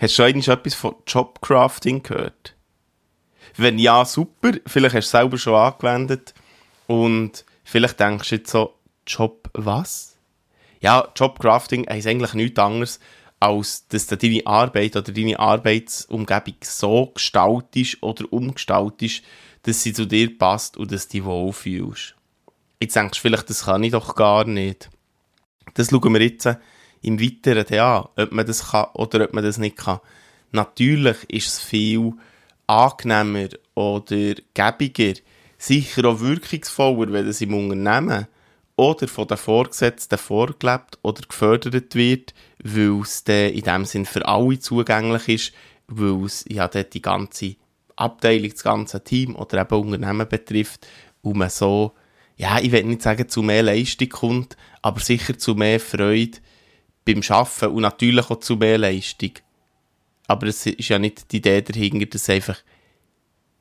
Hast du eigentlich etwas von Jobcrafting gehört? Wenn ja, super. Vielleicht hast du es selber schon angewendet. Und vielleicht denkst du jetzt so, Job was? Ja, Jobcrafting heisst eigentlich nichts anderes, als dass du deine Arbeit oder deine Arbeitsumgebung so gestaltest oder umgestaltest, dass sie zu dir passt und dass du dich wohlfühlst. Jetzt denkst du vielleicht, das kann ich doch gar nicht. Das schauen wir jetzt im Weiteren an, ob man das kann oder ob man das nicht kann. Natürlich ist es viel angenehmer oder gäbiger, sicher auch wirkungsvoller, wenn es im Unternehmen oder von den Vorgesetzten vorgelebt oder gefördert wird, weil es dann in dem Sinn für alle zugänglich ist, weil es ja dort die ganze Abteilung, das ganze Team oder eben Unternehmen betrifft und man so, ja, ich will nicht sagen, zu mehr Leistung kommt, aber sicher zu mehr Freude beim Arbeiten und natürlich auch zu mehr Leistung. Aber es ist ja nicht die Idee dahinter, dass einfach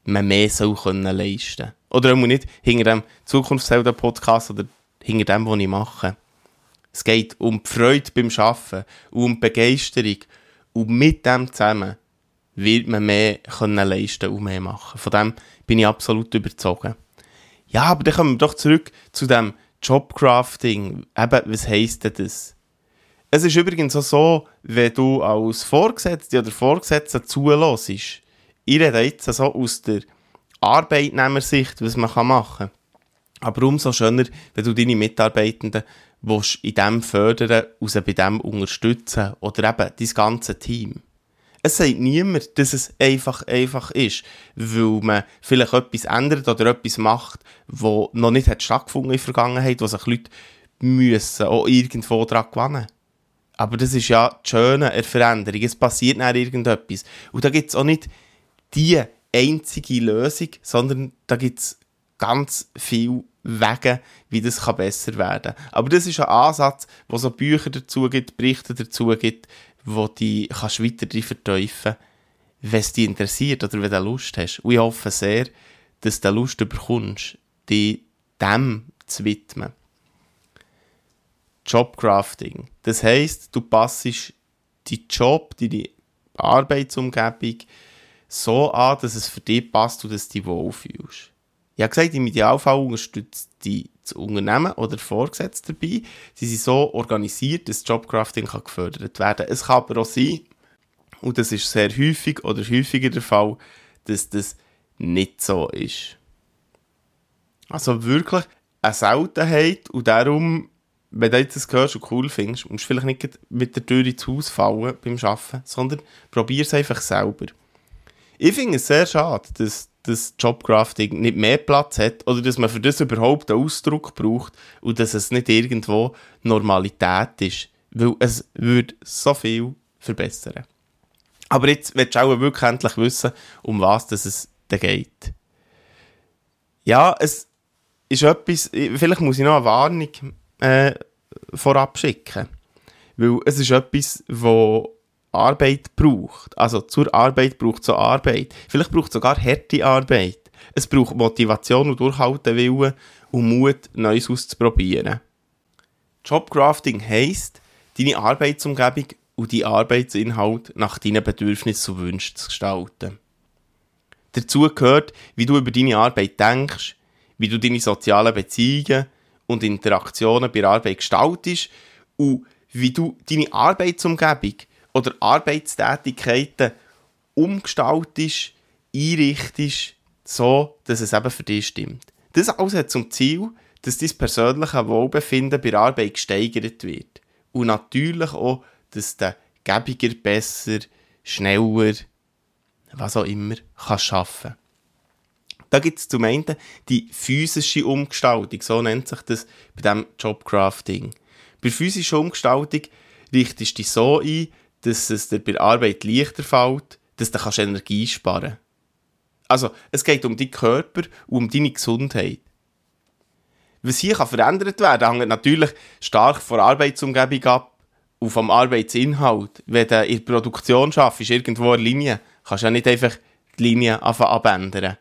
man mehr soll können leisten Oder auch nicht hinter dem Zukunftshelden-Podcast oder hinter dem, was ich mache. Es geht um die Freude beim Arbeiten, um die Begeisterung. Und mit dem zusammen wird man mehr können leisten und mehr machen. Von dem bin ich absolut überzogen. Ja, aber dann kommen wir doch zurück zu dem Jobcrafting. Eben, was heisst denn das? Es ist übrigens auch so, wenn du als Vorgesetzte oder Vorgesetzte zulässt, ich rede jetzt so aus der Arbeitnehmersicht, was man machen kann. Aber umso schöner, wenn du deine Mitarbeitenden willst in dem fördern und bei dem unterstützen oder eben dein ganze Team. Es sagt niemand, dass es einfach einfach ist, weil man vielleicht etwas ändert oder etwas macht, wo noch nicht hat stattgefunden in der Vergangenheit, wo sich Leute müssen auch irgendwo daran gewinnen. Aber das ist ja das Schöne an Veränderung. Es passiert dann irgendetwas. Und da gibt es auch nicht die einzige Lösung, sondern da gibt es ganz viele Wege, wie das kann besser werden kann. Aber das ist ein Ansatz, wo so Bücher dazu gibt, Berichte dazu gibt, wo die kannst weiter drin verteufeln wenn es dich interessiert oder wenn du Lust hast. Und ich hoffe sehr, dass du Lust bekommst, dich dem zu widmen. Jobcrafting. Das heisst, du passest die Job, deine Arbeitsumgebung so an, dass es für dich passt und dass du dich wohlfühlst. Ich habe gesagt, im Idealfall unterstützt die das Unternehmen oder Vorgesetzte dabei. Sie sind so organisiert, dass Jobcrafting gefördert werden kann. Es kann aber auch sein, und das ist sehr häufig oder häufiger der Fall, dass das nicht so ist. Also wirklich eine Seltenheit und darum wenn du das hörst und cool findest, musst du vielleicht nicht mit der Tür ins Haus fallen beim Arbeiten, sondern probier es einfach selber. Ich finde es sehr schade, dass das Jobcrafting nicht mehr Platz hat oder dass man für das überhaupt einen Ausdruck braucht und dass es nicht irgendwo Normalität ist, weil es würde so viel verbessern. Aber jetzt willst du auch wirklich endlich wissen, um was es da geht. Ja, es ist etwas, vielleicht muss ich noch eine Warnung äh, vorab schicken. Weil es ist etwas, wo Arbeit braucht. Also zur Arbeit braucht es Arbeit. Vielleicht braucht es sogar harte Arbeit. Es braucht Motivation und Durchhaltewillen und Mut, Neues auszuprobieren. Jobcrafting heisst, deine Arbeitsumgebung und die Arbeitsinhalt nach deinen Bedürfnissen und Wünschen zu gestalten. Dazu gehört, wie du über deine Arbeit denkst, wie du deine sozialen Beziehungen und Interaktionen bei der Arbeit gestaltest und wie du deine Arbeitsumgebung oder Arbeitstätigkeiten umgestaltest, einrichtest, so, dass es eben für dich stimmt. Das alles hat zum Ziel, dass dein persönliches Wohlbefinden bei der Arbeit gesteigert wird. Und natürlich auch, dass du gäbiger, besser, schneller, was auch immer, kannst arbeiten da gibt es zum einen die physische Umgestaltung, so nennt sich das bei dem Jobcrafting. Bei physischer Umgestaltung richtest du dich so ein, dass es dir bei der Arbeit leichter fällt, dass du Energie sparen kannst. Also, es geht um deinen Körper und um deine Gesundheit. Was hier kann verändert werden hängt natürlich stark von der Arbeitsumgebung ab und vom Arbeitsinhalt. Wenn du in der Produktion schaffst, irgendwo eine Linie, kannst du ja nicht einfach die Linie abändern.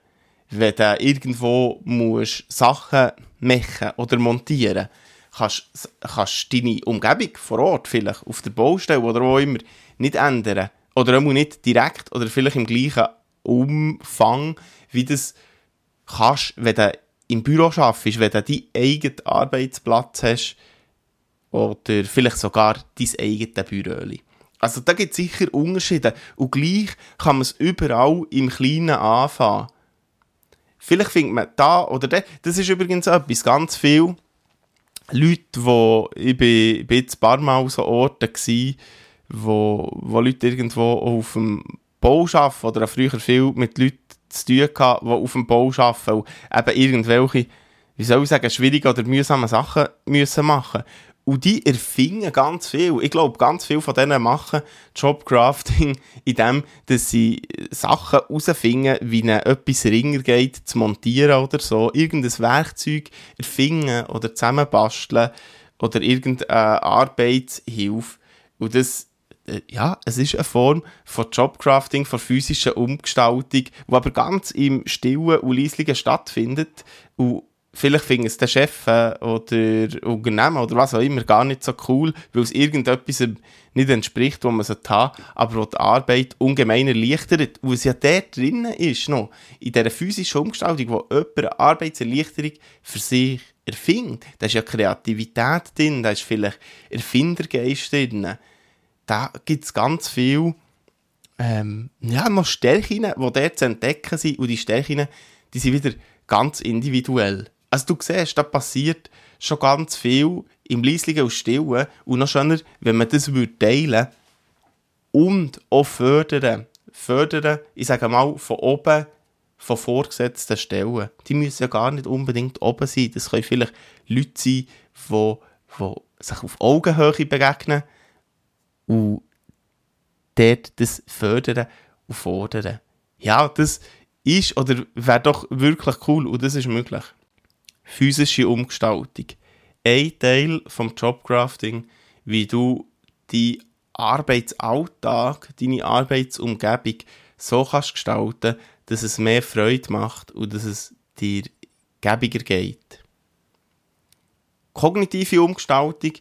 Wenn du irgendwo musst Sachen machen oder montieren kannst, kannst du deine Umgebung vor Ort, vielleicht auf der Baustelle oder wo immer, nicht ändern. Oder auch nicht direkt oder vielleicht im gleichen Umfang, wie das kannst, wenn du im Büro arbeitest, wenn du deinen eigenen Arbeitsplatz hast oder vielleicht sogar dein eigenes Büro. Also da gibt es sicher Unterschiede und gleich kann man es überall im Kleinen anfangen. Vielleicht findet man da oder da, das ist übrigens etwas, ganz viel Leute, wo, ich bin, bin ein paar Mal so Orte gewesen, wo, wo Leute irgendwo auf dem Bau arbeiten oder früher viel mit Leuten zu tun gehabt, die auf dem Bau arbeiten und eben irgendwelche, wie soll ich sagen, schwierige oder mühsame Sachen müssen machen und die erfinden ganz viel. Ich glaube, ganz viele von denen machen Jobcrafting in dem, dass sie Sachen herausfinden, wie ihnen etwas ringer geht, zu montieren oder so. Irgendein Werkzeug erfinden oder zusammenbasteln oder irgendeine Arbeitshilfe. Und das, äh, ja, es ist eine Form von Jobcrafting, von physischer Umgestaltung, die aber ganz im Stillen und Leislichen stattfindet und vielleicht finden es der Chef äh, oder Unternehmen oder was auch immer gar nicht so cool, weil es irgendetwas nicht entspricht, was man sollte haben, aber was die Arbeit ungemein erleichtert, wo es ja dort drinnen ist noch, in dieser physischen Umgestaltung, wo jemand eine Arbeitserleichterung für sich erfindet. Da ist ja Kreativität drin, da ist vielleicht Erfindergeist drin. Da gibt es ganz viel ähm, ja, noch Stärken, die dort zu entdecken sind und die Stärken, die sind wieder ganz individuell. Also du siehst, da passiert schon ganz viel im Leislichen und Stillen und noch schöner, wenn man das würde teilen und auch fördern. Fördern, ich sage mal, von oben, von vorgesetzten Stellen. Die müssen ja gar nicht unbedingt oben sein. Das können vielleicht Leute sein, die, die sich auf Augenhöhe begegnen und dort das fördern und fordern. Ja, das ist oder wäre doch wirklich cool und das ist möglich physische Umgestaltung. Ein Teil vom Jobcrafting, wie du die Arbeitsalltag, deine Arbeitsumgebung so kannst gestalten, dass es mehr Freude macht und dass es dir gäbiger geht. Kognitive Umgestaltung,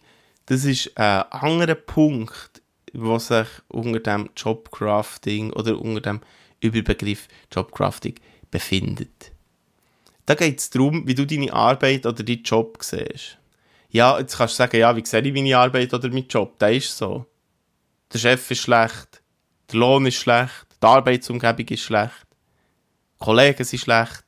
das ist ein anderer Punkt, was sich unter dem Jobcrafting oder unter dem Überbegriff Jobcrafting befindet. Da geht es darum, wie du deine Arbeit oder deinen Job siehst. Ja, jetzt kannst du sagen, ja, wie sehe ich meine Arbeit oder meinen Job? Der ist so. Der Chef ist schlecht, der Lohn ist schlecht, die Arbeitsumgebung ist schlecht, die Kollegen sind schlecht.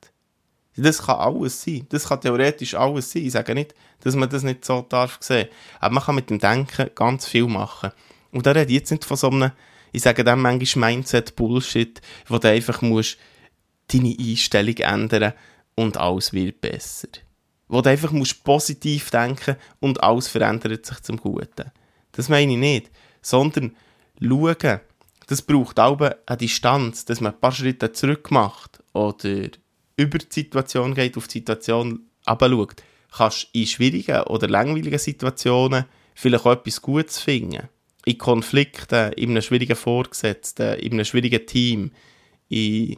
Das kann alles sein. Das kann theoretisch alles sein. Ich sage nicht, dass man das nicht so darf sehen. Aber man kann mit dem Denken ganz viel machen. Und da rede ich jetzt nicht von so einem, ich sage dem manchmal Mindset-Bullshit, wo du einfach musst deine Einstellung ändern musst und alles wird besser. Wo du einfach musst positiv denken und alles verändert sich zum Guten. Das meine ich nicht, sondern schauen, das braucht auch eine Distanz, dass man ein paar Schritte zurück macht oder über die Situation geht, auf die Situation abschaut. Kannst in schwierigen oder langweiligen Situationen vielleicht auch etwas Gutes finden. In Konflikten, in einem schwierigen Vorgesetzten, in einem schwierigen Team, in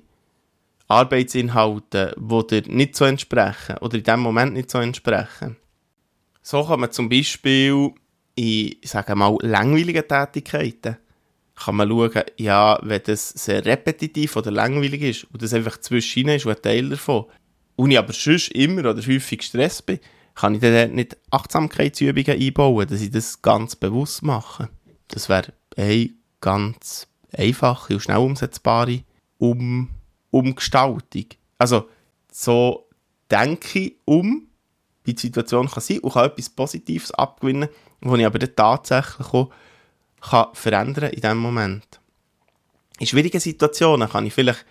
Arbeitsinhalte, die dir nicht so entsprechen oder in dem Moment nicht so entsprechen. So kann man zum Beispiel in, sage mal, langweiligen Tätigkeiten kann man schauen, ja, wenn das sehr repetitiv oder langweilig ist und das einfach zwischen ist und ein Teil davon, und ich aber sonst immer oder häufig gestresst bin, kann ich dann nicht Achtsamkeitsübungen einbauen, dass ich das ganz bewusst mache. Das wäre eine ganz einfache und schnell umsetzbare um Umgestaltung. Also, so denke ich um, wie die Situation kann sein und kann etwas Positives abgewinnen, was ich aber dann tatsächlich auch kann verändern in diesem Moment. In schwierigen Situationen kann ich vielleicht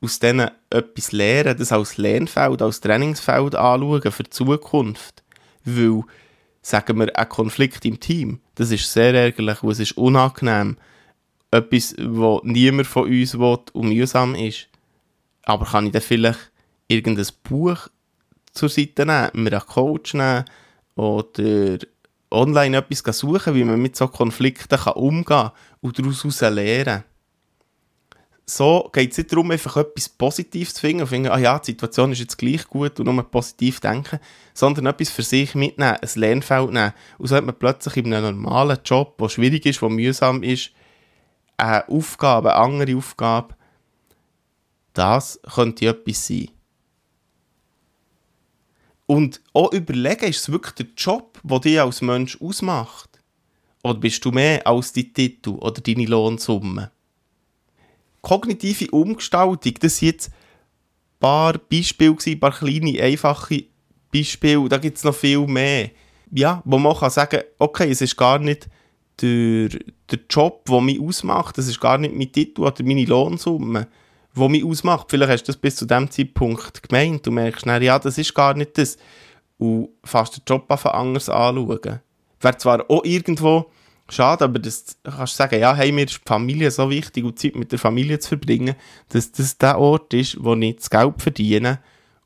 aus denen etwas lernen, das als Lernfeld, als Trainingsfeld anschauen für die Zukunft. Weil, sagen wir, ein Konflikt im Team, das ist sehr ärgerlich und es ist unangenehm etwas, was niemand von uns will und mühsam ist. Aber kann ich dann vielleicht irgendein Buch zur Seite nehmen, mir einen Coach nehmen oder online etwas suchen, wie man mit so Konflikten kann umgehen kann und daraus lernen so geht es nicht darum, einfach etwas Positives zu finden und finden, ah ja, die Situation ist jetzt gleich gut und nur positiv denken, sondern etwas für sich mitnehmen, ein Lernfeld nehmen. Und so hat man plötzlich in einem normalen Job, der schwierig ist, der mühsam ist, eine Aufgabe, eine andere Aufgabe, das könnte etwas sein. Und auch überlegen, ist es wirklich der Job, der dich als Mensch ausmacht? Oder bist du mehr als dein Titel oder deine Lohnsumme? Kognitive Umgestaltung, das sind jetzt ein paar Beispiele, ein paar kleine, einfache Beispiele, da gibt es noch viel mehr. Ja, wo man kann sagen, okay, es ist gar nicht der, der Job, der mich ausmacht, es ist gar nicht mein Titel oder meine Lohnsumme, die mich ausmacht. Vielleicht hast du das bis zu dem Zeitpunkt gemeint und merkst dann, ja, das ist gar nicht das. Und fast den Job einfach anders anschauen. Wäre zwar auch irgendwo schade, aber das kannst du sagen, ja, hey, mir ist die Familie so wichtig und Zeit mit der Familie zu verbringen, dass das der Ort ist, wo ich das Geld verdiene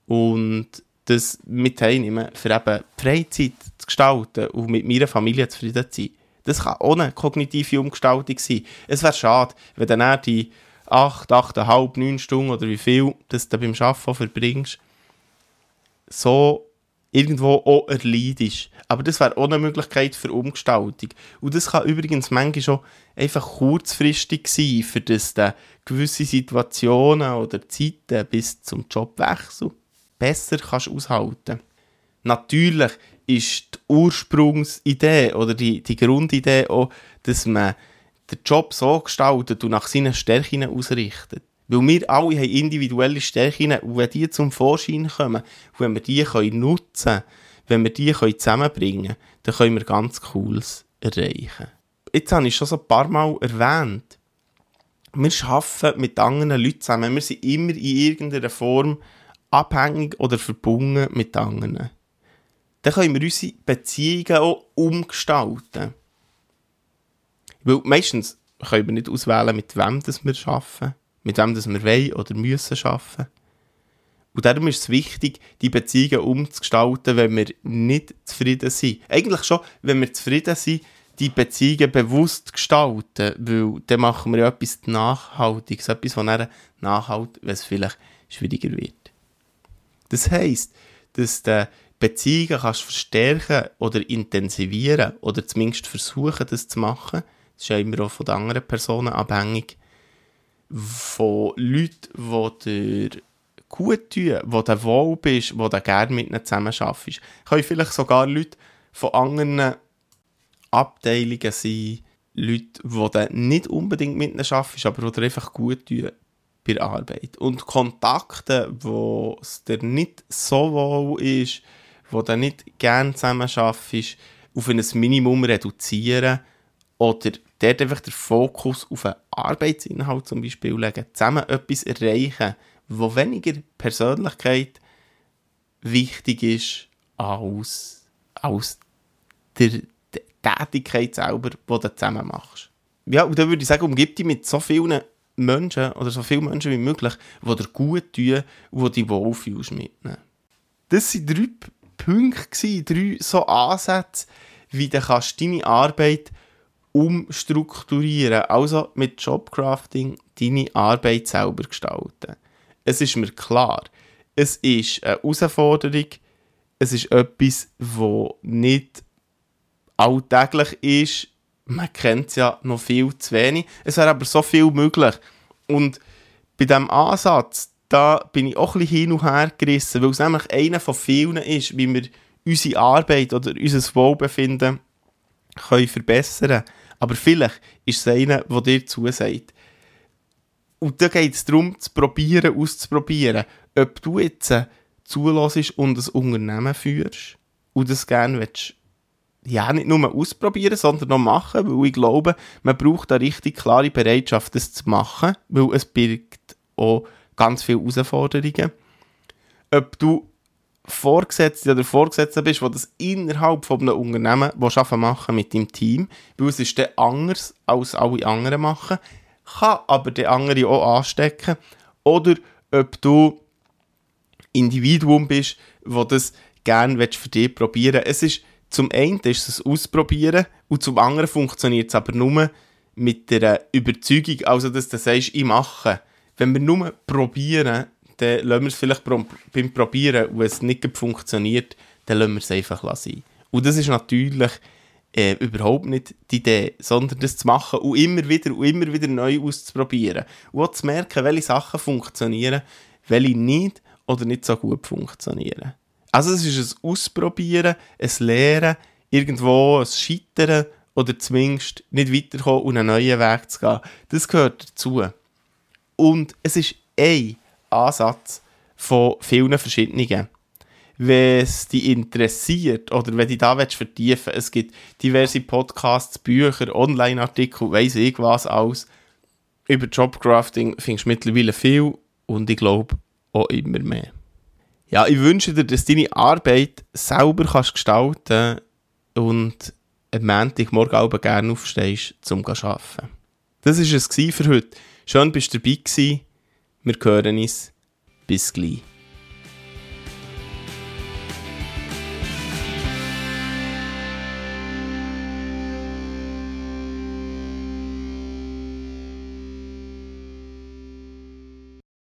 und das mit teilnehmen, für eben Freizeit zu gestalten und mit meiner Familie zufrieden zu sein. Das kann eine kognitive Umgestaltung sein. Es wäre schade, wenn dann die 8, 8,5, 9 Stunden oder wie viel das du beim Arbeiten verbringst, so irgendwo auch erleidest. Aber das wäre auch eine Möglichkeit für Umgestaltung. Und das kann übrigens manchmal schon einfach kurzfristig sein, für das du gewisse Situationen oder Zeiten bis zum Jobwechsel besser kannst aushalten Natürlich ist die Ursprungsidee oder die, die Grundidee auch, dass man den Job so gestaltet und nach seinen Stärken ausrichtet. Weil wir alle haben individuelle Stärken und wenn die zum Vorschein kommen, und wenn wir die können nutzen können, wenn wir die können zusammenbringen können, dann können wir ganz Cooles erreichen. Jetzt habe ich schon so ein paar Mal erwähnt, wir arbeiten mit anderen Leuten zusammen. Wir sind immer in irgendeiner Form abhängig oder verbunden mit anderen. Dann können wir unsere Beziehungen auch umgestalten. Weil meistens können wir nicht auswählen, mit wem das wir arbeiten, mit wem das wir wollen oder müssen arbeiten. Und darum ist es wichtig, die Beziehungen umzugestalten, wenn wir nicht zufrieden sind. Eigentlich schon, wenn wir zufrieden sind, die Beziehungen bewusst gestalten, weil dann machen wir ja etwas Nachhaltiges, etwas, was dann nachhält, wenn es vielleicht schwieriger wird. Das heisst, dass du Beziehungen kannst verstärken oder intensivieren oder zumindest versuchen, das zu machen. Das ist ja immer auch von den anderen Personen abhängig. Von Leuten, die dir gut tun, wo du wohl bist, wo du gerne mit ihnen zusammen arbeitest. Können vielleicht sogar Leute von anderen Abteilungen sein, Leute, die du nicht unbedingt mit ihnen arbeitest, aber die dir einfach gut tun bei der Arbeit. Und Kontakte, wo es dir nicht so wohl ist, wo du nicht gerne zusammen arbeitest, auf ein Minimum reduzieren oder dort einfach den Fokus auf einen Arbeitsinhalt zum Beispiel legen, zusammen etwas erreichen, wo weniger Persönlichkeit wichtig ist als, als der, Tätigkeit selber, die du zusammen machst. Ja, und dann würde ich sagen, umgib dich mit so vielen Menschen oder so vielen Menschen wie möglich, die dir gut tun und die dich wohlfühlst mitnehmen. Das waren drei Punkte, drei so Ansätze, wie du kannst deine Arbeit umstrukturieren, also mit Jobcrafting deine Arbeit selber gestalten es ist mir klar, es ist eine Herausforderung, es ist etwas, das nicht alltäglich ist. Man kennt es ja noch viel zu wenig. Es wäre aber so viel möglich. Und bei diesem Ansatz, da bin ich auch ein bisschen hin und her gerissen, weil es nämlich einer von vielen ist, wie wir unsere Arbeit oder unser Wohlbefinden können verbessern können. Aber vielleicht ist es einer, der dir zusagt. Und da geht es darum, zu probieren, auszuprobieren, ob du jetzt äh, zulässt und ein Unternehmen führst und das gerne willst, ja, nicht nur ausprobieren, sondern noch machen, weil ich glaube, man braucht eine richtig klare Bereitschaft, das zu machen, weil es birgt auch ganz viele Herausforderungen. Ob du Vorgesetzte oder Vorgesetzte bist, wo das innerhalb von einem Unternehmen arbeiten machen mit deinem Team, weil es ist dann anders als alle anderen machen, kann aber der andere auch anstecken. Oder ob du Individuum bist, wo das gerne für dich probieren Es ist zum einen ist es Ausprobieren und zum anderen funktioniert es aber nur mit der Überzeugung, also dass du sagst, ich mache. Wenn wir nur probieren, dann lassen wir es vielleicht beim Probieren und es nicht funktioniert, dann lassen wir es einfach sein. Und das ist natürlich äh, überhaupt nicht die Idee, sondern das zu machen und immer wieder und immer wieder neu auszuprobieren. Und auch zu merken, welche Sachen funktionieren, welche nicht oder nicht so gut funktionieren. Also es ist ein Ausprobieren, ein Lehren, irgendwo ein Scheitern oder zumindest nicht weiterkommen und einen neuen Weg zu gehen. Das gehört dazu. Und es ist ein Ansatz von vielen verschiedenen. Wenn es dich interessiert oder wenn du da vertiefen willst, es gibt diverse Podcasts, Bücher, Online-Artikel, weiss ich was alles. Über Jobcrafting findest du mittlerweile viel und ich glaube auch immer mehr. Ja, ich wünsche dir, dass du deine Arbeit selber kannst gestalten und am Montagmorgen auch gerne aufstehst, um zu arbeiten. Das war es für heute. Schön, dass du dabei warst. Wir hören uns. Bis gleich.